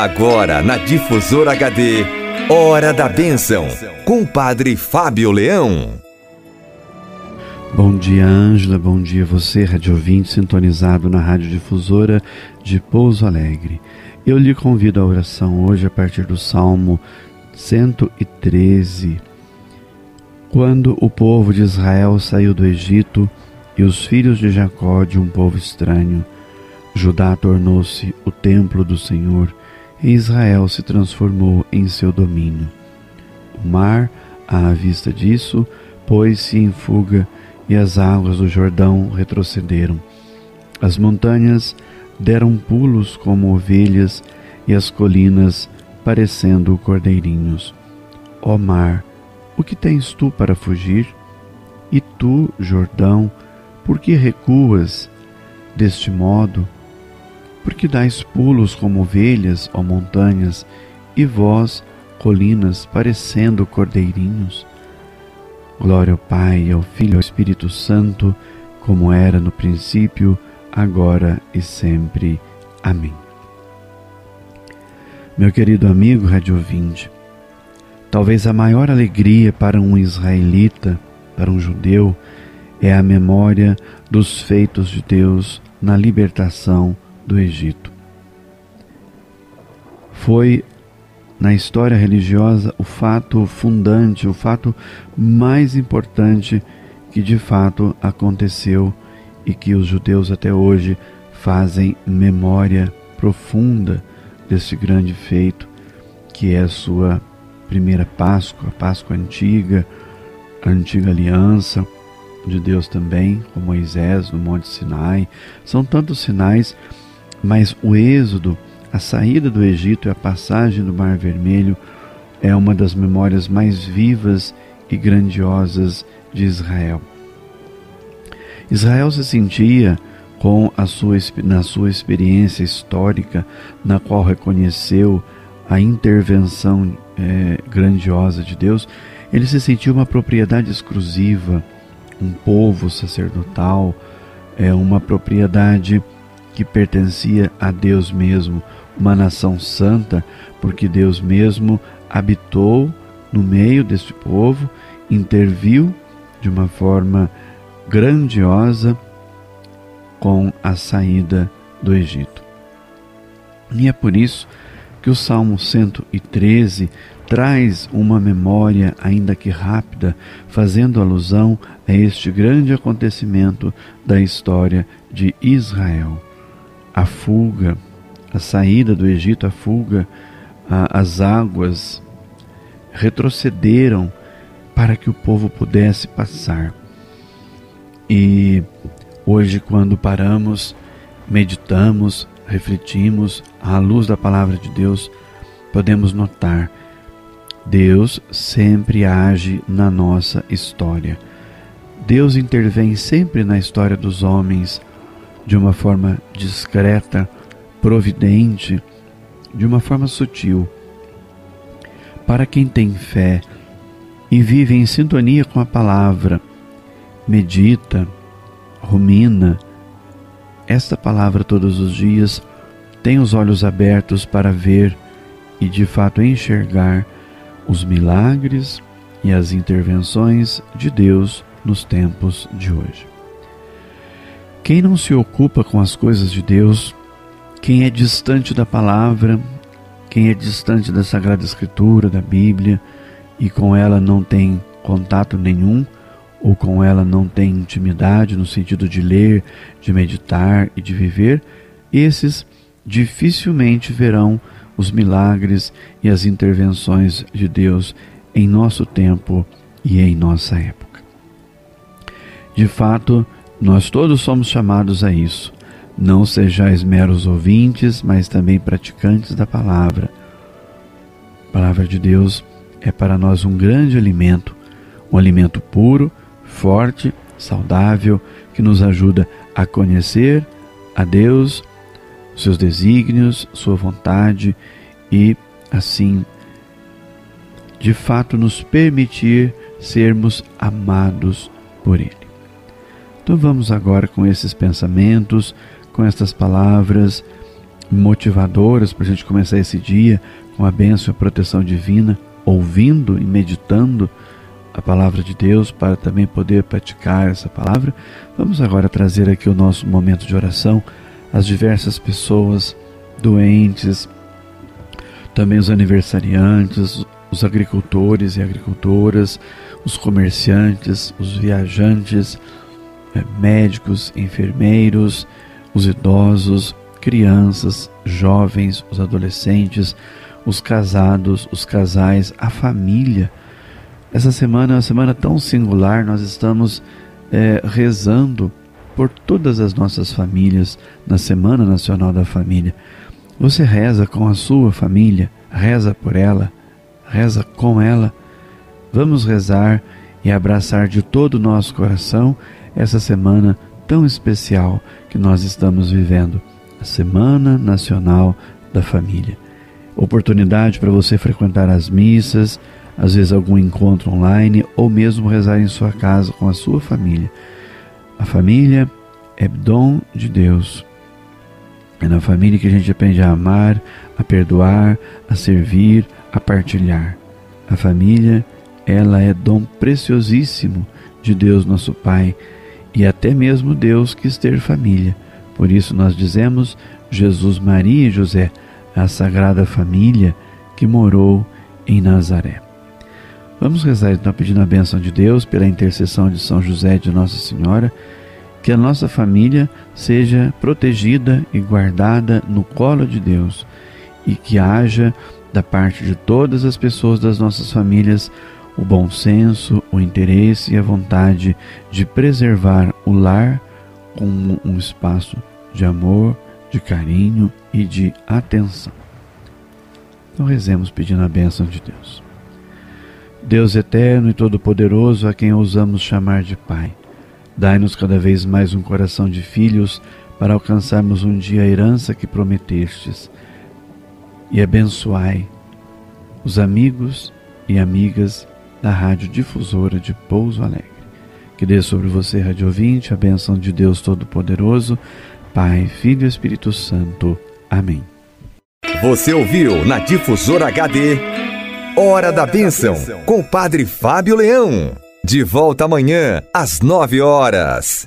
Agora na Difusora HD, Hora da Bênção, com o Padre Fábio Leão. Bom dia, Ângela. Bom dia, você, rádio ouvinte, sintonizado na Rádio Difusora de Pouso Alegre. Eu lhe convido à oração hoje a partir do Salmo 113. Quando o povo de Israel saiu do Egito e os filhos de Jacó de um povo estranho, Judá tornou-se o templo do Senhor e Israel se transformou em seu domínio. O mar, à vista disso, pôs-se em fuga e as águas do Jordão retrocederam. As montanhas deram pulos como ovelhas e as colinas parecendo cordeirinhos. Ó mar, o que tens tu para fugir? E tu, Jordão, por que recuas deste modo? Porque dais pulos como ovelhas, ó montanhas, e vós, colinas, parecendo cordeirinhos? Glória ao Pai, ao Filho e ao Espírito Santo, como era no princípio, agora e sempre. Amém. Meu querido amigo Rádio Ouvinte, talvez a maior alegria para um israelita, para um judeu, é a memória dos feitos de Deus na libertação do Egito. Foi na história religiosa o fato fundante, o fato mais importante que de fato aconteceu e que os judeus até hoje fazem memória profunda desse grande feito, que é a sua primeira Páscoa, a Páscoa antiga, a antiga aliança de Deus também, com Moisés no Monte Sinai. São tantos sinais mas o êxodo, a saída do Egito e a passagem do Mar Vermelho é uma das memórias mais vivas e grandiosas de Israel. Israel se sentia com a sua, na sua experiência histórica, na qual reconheceu a intervenção é, grandiosa de Deus, ele se sentiu uma propriedade exclusiva, um povo sacerdotal, é uma propriedade que pertencia a Deus mesmo, uma nação santa, porque Deus mesmo habitou no meio deste povo, interviu de uma forma grandiosa com a saída do Egito. E é por isso que o Salmo 113 traz uma memória, ainda que rápida, fazendo alusão a este grande acontecimento da história de Israel a fuga, a saída do Egito, a fuga, a, as águas retrocederam para que o povo pudesse passar. E hoje, quando paramos, meditamos, refletimos à luz da palavra de Deus, podemos notar Deus sempre age na nossa história. Deus intervém sempre na história dos homens de uma forma discreta, providente, de uma forma sutil. Para quem tem fé e vive em sintonia com a palavra, medita, rumina esta palavra todos os dias, tem os olhos abertos para ver e de fato enxergar os milagres e as intervenções de Deus nos tempos de hoje. Quem não se ocupa com as coisas de Deus, quem é distante da palavra, quem é distante da Sagrada Escritura, da Bíblia, e com ela não tem contato nenhum, ou com ela não tem intimidade no sentido de ler, de meditar e de viver, esses dificilmente verão os milagres e as intervenções de Deus em nosso tempo e em nossa época. De fato, nós todos somos chamados a isso. Não sejais meros ouvintes, mas também praticantes da palavra. A palavra de Deus é para nós um grande alimento, um alimento puro, forte, saudável, que nos ajuda a conhecer a Deus, seus desígnios, sua vontade e, assim, de fato nos permitir sermos amados por Ele. Então vamos agora com esses pensamentos, com estas palavras, motivadoras para a gente começar esse dia com a bênção e a proteção divina, ouvindo e meditando a palavra de Deus para também poder praticar essa palavra. Vamos agora trazer aqui o nosso momento de oração, as diversas pessoas doentes, também os aniversariantes, os agricultores e agricultoras, os comerciantes, os viajantes, médicos, enfermeiros, os idosos, crianças, jovens, os adolescentes, os casados, os casais, a família. Essa semana é uma semana tão singular, nós estamos é, rezando por todas as nossas famílias na Semana Nacional da Família. Você reza com a sua família, reza por ela, reza com ela. Vamos rezar e abraçar de todo o nosso coração essa semana tão especial que nós estamos vivendo a Semana Nacional da Família. Oportunidade para você frequentar as missas, às vezes algum encontro online ou mesmo rezar em sua casa com a sua família. A família é dom de Deus. É na família que a gente aprende a amar, a perdoar, a servir, a partilhar. A família, ela é dom preciosíssimo de Deus nosso Pai e até mesmo Deus quis ter família. Por isso nós dizemos Jesus, Maria e José, a Sagrada Família que morou em Nazaré. Vamos rezar então pedindo a bênção de Deus pela intercessão de São José e de Nossa Senhora, que a nossa família seja protegida e guardada no colo de Deus e que haja da parte de todas as pessoas das nossas famílias o bom senso, o interesse e a vontade de preservar o lar como um espaço de amor, de carinho e de atenção. Então rezemos pedindo a bênção de Deus. Deus eterno e todo-poderoso, a quem ousamos chamar de Pai, dai-nos cada vez mais um coração de filhos para alcançarmos um dia a herança que prometestes. E abençoai os amigos e amigas da Rádio Difusora de Pouso Alegre. Que dê sobre você, rádio ouvinte, a bênção de Deus Todo-Poderoso, Pai, Filho e Espírito Santo. Amém. Você ouviu na Difusora HD Hora da Bênção com o Padre Fábio Leão. De volta amanhã às nove horas.